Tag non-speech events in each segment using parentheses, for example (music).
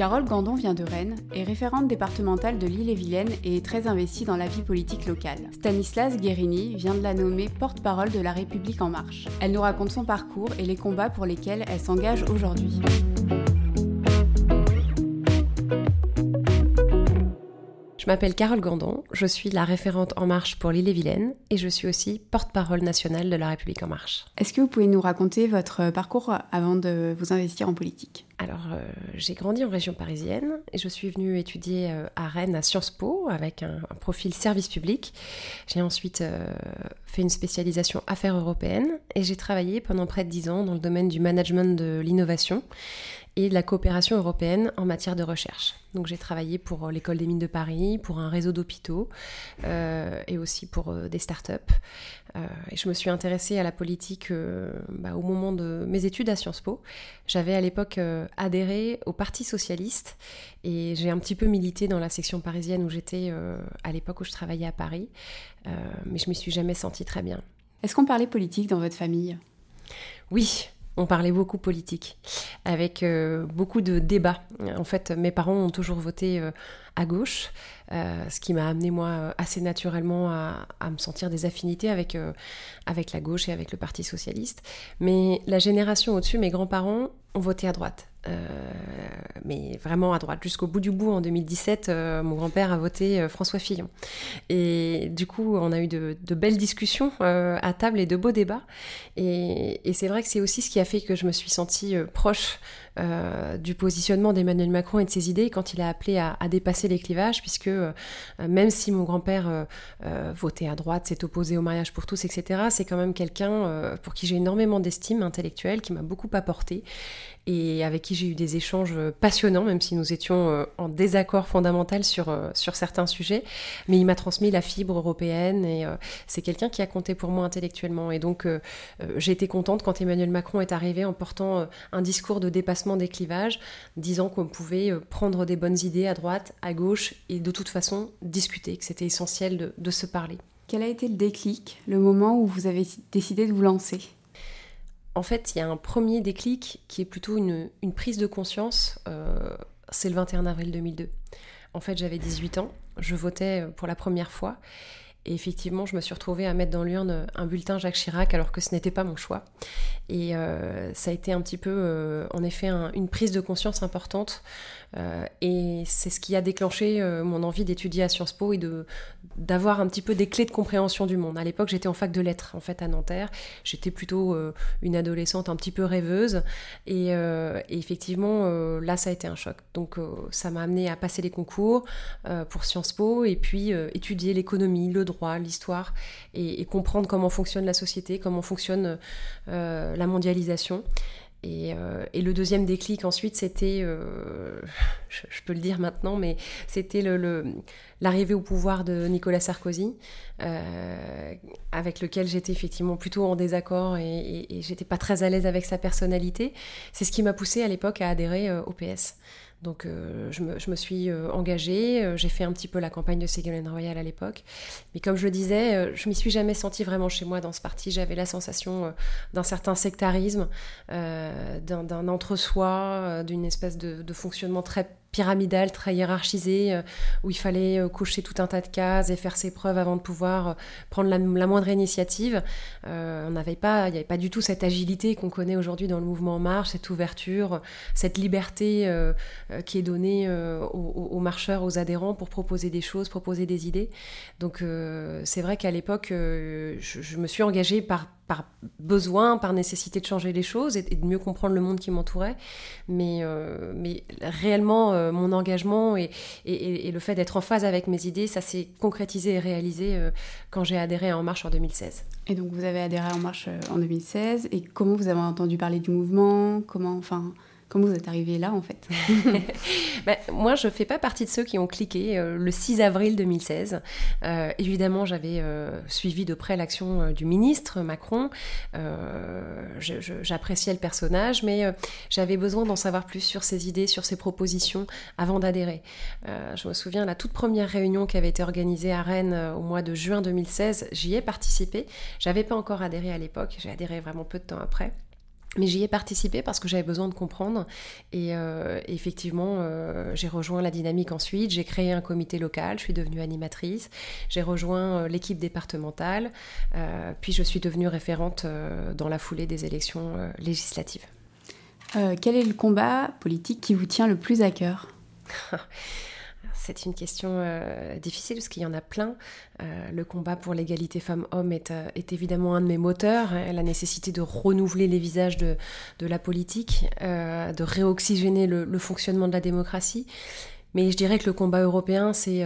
Carole Gandon vient de Rennes, est référente départementale de l'île-et-Vilaine et est très investie dans la vie politique locale. Stanislas Guérini vient de la nommer porte-parole de La République en marche. Elle nous raconte son parcours et les combats pour lesquels elle s'engage aujourd'hui. Je m'appelle Carole Gandon, je suis la référente En Marche pour l'île-et-Vilaine et je suis aussi porte-parole nationale de La République En Marche. Est-ce que vous pouvez nous raconter votre parcours avant de vous investir en politique? Alors, euh, j'ai grandi en région parisienne et je suis venue étudier euh, à Rennes à Sciences Po avec un, profil service public. J'ai ensuite euh, fait une spécialisation affaires européennes et j'ai travaillé pendant près de dix ans dans le domaine du management de l'innovation et de la coopération européenne en matière de recherche. Donc j'ai travaillé pour l'école des mines de Paris, pour un réseau d'hôpitaux et aussi pour des startups. Euh, et je me suis intéressée à la politique bah, au moment de mes études à Sciences Po. J'avais à l'époque adhéré au Parti socialiste et j'ai un petit peu milité dans la section parisienne où j'étais à l'époque où je travaillais à Paris, mais je m'y suis jamais sentie très bien. Est-ce qu'on parlait politique dans votre famille? Oui, on parlait beaucoup politique, avec euh, beaucoup de débats. En fait, mes parents ont toujours voté euh, à gauche, euh, ce qui m'a amené moi assez naturellement à, me sentir des affinités avec, avec la gauche et avec le Parti socialiste. Mais la génération au-dessus, mes grands-parents, ont voté à droite. Euh, mais vraiment à droite. Jusqu'au bout du bout, en 2017, euh, mon grand-père a voté euh, François Fillon. Et du coup, on a eu de, belles discussions à table et de beaux débats. Et, c'est vrai que c'est aussi ce qui a fait que je me suis sentie proche euh, du positionnement d'Emmanuel Macron et de ses idées quand il a appelé à, dépasser les clivages, puisque euh, même si mon grand-père euh, votait à droite, s'est opposé au mariage pour tous, etc., c'est quand même quelqu'un pour qui j'ai énormément d'estime intellectuelle, qui m'a beaucoup apporté et avec qui j'ai eu des échanges passionnants, même si nous étions en désaccord fondamental sur, sur certains sujets. Mais il m'a transmis la fibre européenne et c'est quelqu'un qui a compté pour moi intellectuellement. Et donc j'ai été contente quand Emmanuel Macron est arrivé en portant un discours de dépassement des clivages, disant qu'on pouvait euh, prendre des bonnes idées à droite, à gauche, et de toute façon discuter, que c'était essentiel de, se parler. Quel a été le déclic, le moment où vous avez décidé de vous lancer? En fait, il y a un premier déclic qui est plutôt une, prise de conscience, euh, c'est le 21 avril 2002. En fait, j'avais 18 ans, je votais pour la première fois, et effectivement, je me suis retrouvée à mettre dans l'urne un bulletin Jacques Chirac alors que ce n'était pas mon choix. Et euh, ça a été un petit peu, euh, en effet, une prise de conscience importante. Euh, et c'est ce qui a déclenché mon envie d'étudier à Sciences Po et d'avoir un petit peu des clés de compréhension du monde. À l'époque, j'étais en fac de lettres, en fait, à Nanterre. J'étais plutôt une adolescente un petit peu rêveuse. Et, et effectivement, là, ça a été un choc. Donc, ça m'a amené à passer les concours pour Sciences Po et puis étudier l'économie, le droit, l'histoire et, comprendre comment fonctionne la société, comment fonctionne euh, la mondialisation. Euh, et, le deuxième déclic ensuite, c'était, euh, (laughs) je, peux le dire maintenant, mais c'était l'arrivée au pouvoir de Nicolas Sarkozy, avec lequel j'étais effectivement plutôt en désaccord et, et, j'étais pas très à l'aise avec sa personnalité. C'est ce qui m'a poussé à l'époque à adhérer au PS. Donc euh, je, me, suis euh, engagée, euh, j'ai fait un petit peu la campagne de Ségolène Royal à l'époque. Mais comme je le disais, je m'y suis jamais sentie vraiment chez moi dans ce parti. J'avais la sensation d'un certain sectarisme, d'un entre-soi, d'une espèce de, fonctionnement très pyramidal, très hiérarchisé, euh, où il fallait euh, cocher tout un tas de cases et faire ses preuves avant de pouvoir euh, prendre la, moindre initiative. on n'avait pas, il n'y avait pas du tout cette agilité qu'on connaît aujourd'hui dans le mouvement En Marche, cette ouverture, cette liberté qui est donnée aux, marcheurs, aux adhérents pour proposer des choses, proposer des idées. Donc c'est vrai qu'à l'époque, je, je, me suis engagée par par besoin, par nécessité de changer les choses et, de mieux comprendre le monde qui m'entourait. Mais, euh, mais réellement, euh, mon engagement et, le fait d'être en phase avec mes idées, ça s'est concrétisé et réalisé euh, quand j'ai adhéré à En Marche en 2016. Et donc vous avez adhéré à En Marche en 2016. Et comment vous avez entendu parler du mouvement? Comment, enfin, Comment vous êtes arrivé là en fait (laughs) ben, Moi, je ne fais pas partie de ceux qui ont cliqué euh, le 6 avril 2016. Euh, évidemment, j'avais euh, suivi de près l'action du ministre Macron. J'appréciais le personnage, mais j'avais besoin d'en savoir plus sur ses idées, sur ses propositions avant d'adhérer. je me souviens, la toute première réunion qui avait été organisée à Rennes au mois de juin 2016, j'y ai participé. J'avais pas encore adhéré à l'époque, j'ai adhéré vraiment peu de temps après. Mais j'y ai participé parce que j'avais besoin de comprendre. Et euh, effectivement, euh, j'ai rejoint la dynamique ensuite. J'ai créé un comité local. Je suis devenue animatrice. J'ai rejoint euh, l'équipe départementale. puis je suis devenue référente dans la foulée des élections législatives. quel est le combat politique qui vous tient le plus à cœur? (laughs) C'est une question euh, difficile parce qu'il y en a plein. Euh, le combat pour l'égalité femmes-hommes est, euh, évidemment un de mes moteurs. Hein, la nécessité de renouveler les visages de, la politique, de réoxygéner le, le, fonctionnement de la démocratie. Mais je dirais que le combat européen, c'est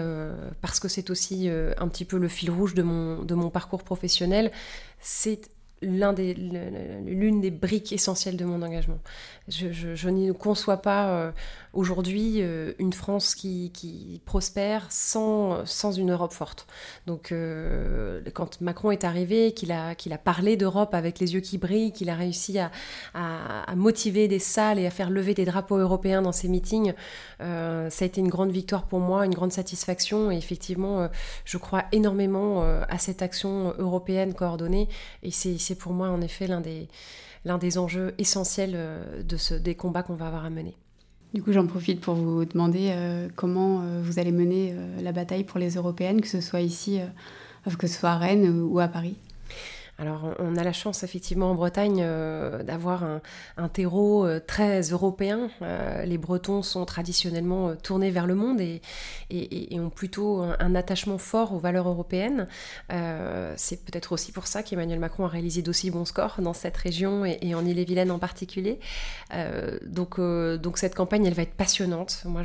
parce que c'est aussi un petit peu le fil rouge de mon, de mon parcours professionnel, c'est l'une des, briques essentielles de mon engagement. Je, ne conçois pas euh, aujourd'hui euh, une France qui, qui, prospère sans, sans une Europe forte. Donc euh, quand Macron est arrivé, qu'il a, qu'il a parlé d'Europe avec les yeux qui brillent, qu'il a réussi à, à, à, motiver des salles et à faire lever des drapeaux européens dans ses meetings, ça a été une grande victoire pour moi, une grande satisfaction. Et effectivement, je crois énormément à cette action européenne coordonnée. Et c'est pour moi en effet l'un des, enjeux essentiels euh, des combats qu'on va avoir à mener. Du coup, j'en profite pour vous demander euh, comment euh, vous allez mener la bataille pour les européennes, que ce soit ici, que ce soit à Rennes ou à Paris? Alors, on a la chance, effectivement, en Bretagne, euh, d'avoir un, terreau euh, très européen. Euh, les Bretons sont traditionnellement tournés vers le monde et, ont plutôt un, attachement fort aux valeurs européennes. C'est peut-être aussi pour ça qu'Emmanuel Macron a réalisé d'aussi bons scores dans cette région et, en Ille-et-Vilaine en particulier. donc, cette campagne, elle va être passionnante. Moi,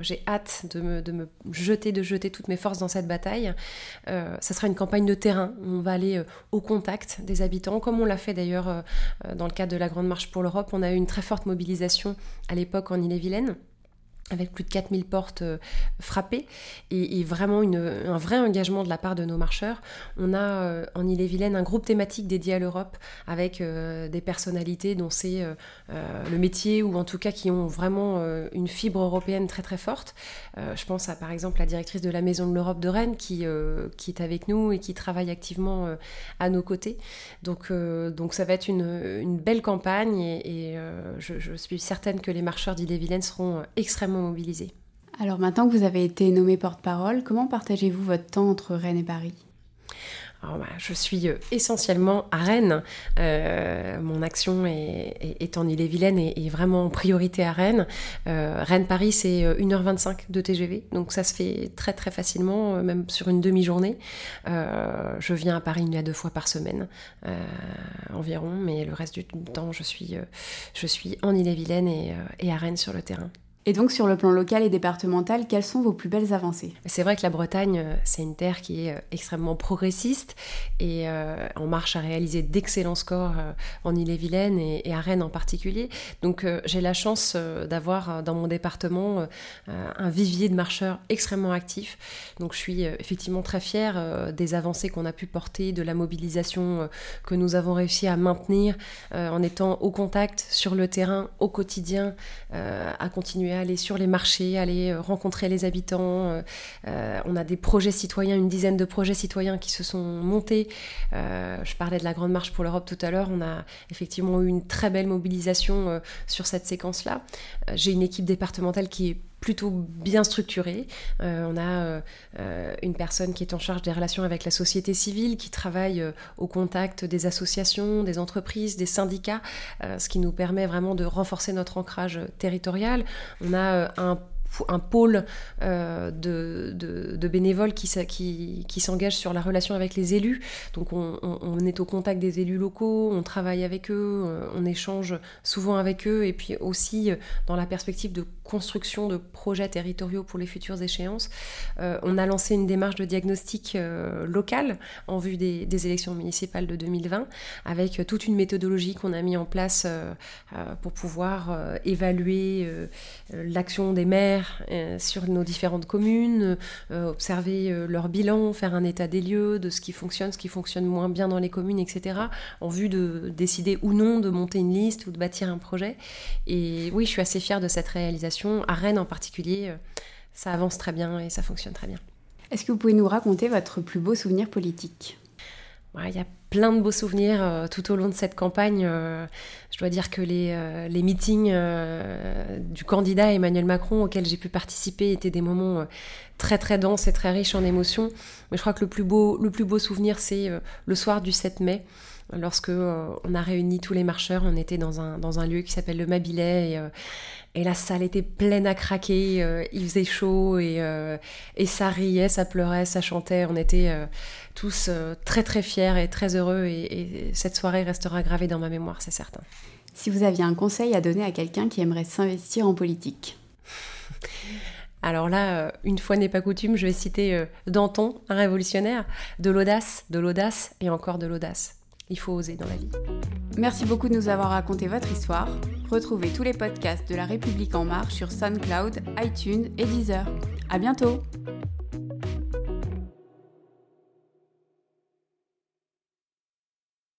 j'ai hâte de me, de me, jeter, de jeter toutes mes forces dans cette bataille. ça sera une campagne de terrain. On va aller au des habitants, comme on l'a fait d'ailleurs euh, euh, dans le cadre de la Grande Marche pour l'Europe. On a eu une très forte mobilisation à l'époque en Ille-et-Vilaine avec plus de 4000 portes euh, frappées et, vraiment un vrai engagement de la part de nos marcheurs. On a euh, en Ille-et-Vilaine un groupe thématique dédié à l'Europe avec euh, des personnalités dont c'est le métier ou en tout cas qui ont vraiment une fibre européenne très très forte. je pense à par exemple la directrice de la Maison de l'Europe de Rennes qui, est avec nous et qui travaille activement à nos côtés. Donc, ça va être une, belle campagne et, je, je, suis certaine que les marcheurs d'Ille-et-Vilaine seront extrêmement mobiliser. Alors maintenant que vous avez été nommé porte-parole, comment partagez-vous votre temps entre Rennes et Paris? Bah, je suis euh, essentiellement à Rennes. Euh, mon action est, en Ille-et-Vilaine et est vraiment en priorité à Rennes. Euh, Rennes-Paris, c'est 1h25 de TGV, donc ça se fait très très facilement, même sur une demi-journée. je viens à Paris une à deux fois par semaine environ, mais le reste du temps, je suis, je suis en Ille-et-Vilaine et à Rennes sur le terrain. Et donc sur le plan local et départemental, quelles sont vos plus belles avancées? C'est vrai que la Bretagne, euh, c'est une terre qui est euh, extrêmement progressiste et euh, en marche à réaliser d'excellents scores en Ille-et-Vilaine et, à Rennes en particulier. Donc j'ai la chance d'avoir dans mon département un vivier de marcheurs extrêmement actifs. Donc je suis effectivement très fière des avancées qu'on a pu porter, de la mobilisation que nous avons réussi à maintenir en étant au contact sur le terrain au quotidien, à continuer aller sur les marchés, aller euh, rencontrer les habitants. Euh, euh, on a des projets citoyens, une dizaine de projets citoyens qui se sont montés. je parlais de la Grande Marche pour l'Europe tout à l'heure. On a effectivement eu une très belle mobilisation sur cette séquence-là. J'ai une équipe départementale qui est plutôt bien structuré. Euh, on a euh, euh, une personne qui est en charge des relations avec la société civile, qui travaille au contact des associations, des entreprises, des syndicats, ce qui nous permet vraiment de renforcer notre ancrage territorial. On a un un pôle euh, de, bénévoles qui, qui, qui s'engagent sur la relation avec les élus. Donc on, est au contact des élus locaux, on travaille avec eux, euh, on échange souvent avec eux, et puis aussi euh, dans la perspective de construction de projets territoriaux pour les futures échéances. on a lancé une démarche de diagnostic local en vue des, des, élections municipales de 2020, avec toute une méthodologie qu'on a mis en place pour pouvoir évaluer l'action des maires, euh, sur nos différentes communes, euh, observer euh, leur bilan, faire un état des lieux de ce qui fonctionne, ce qui fonctionne moins bien dans les communes, etc., en vue de décider ou non de monter une liste ou de bâtir un projet. Et oui, je suis assez fière de cette réalisation. À Rennes en particulier, ça avance très bien et ça fonctionne très bien. Est-ce que vous pouvez nous raconter votre plus beau souvenir politique? Il y a plein de beaux souvenirs euh, tout au long de cette campagne. Euh, je dois dire que les, euh, meetings du candidat Emmanuel Macron auxquels j'ai pu participer étaient des moments très très denses et très riches en émotions. Mais je crois que le plus beau, le plus beau souvenir, c'est le soir du 7 mai. Lorsque on a réuni tous les marcheurs, on était dans un, dans un lieu qui s'appelle le Mabilet et, et la salle était pleine à craquer, euh, il faisait chaud et, euh, et, ça riait, ça pleurait, ça chantait. On était euh, tous très très fiers et très heureux et, cette soirée restera gravée dans ma mémoire, c'est certain. Si vous aviez un conseil à donner à quelqu'un qui aimerait s'investir en politique? Alors là, une fois n'est pas coutume, je vais citer Danton, un révolutionnaire, de l'audace, de l'audace et encore de l'audace. Il faut oser dans la vie. Merci beaucoup de nous avoir raconté votre histoire. Retrouvez tous les podcasts de La République en marche sur SoundCloud, iTunes et Deezer. À bientôt!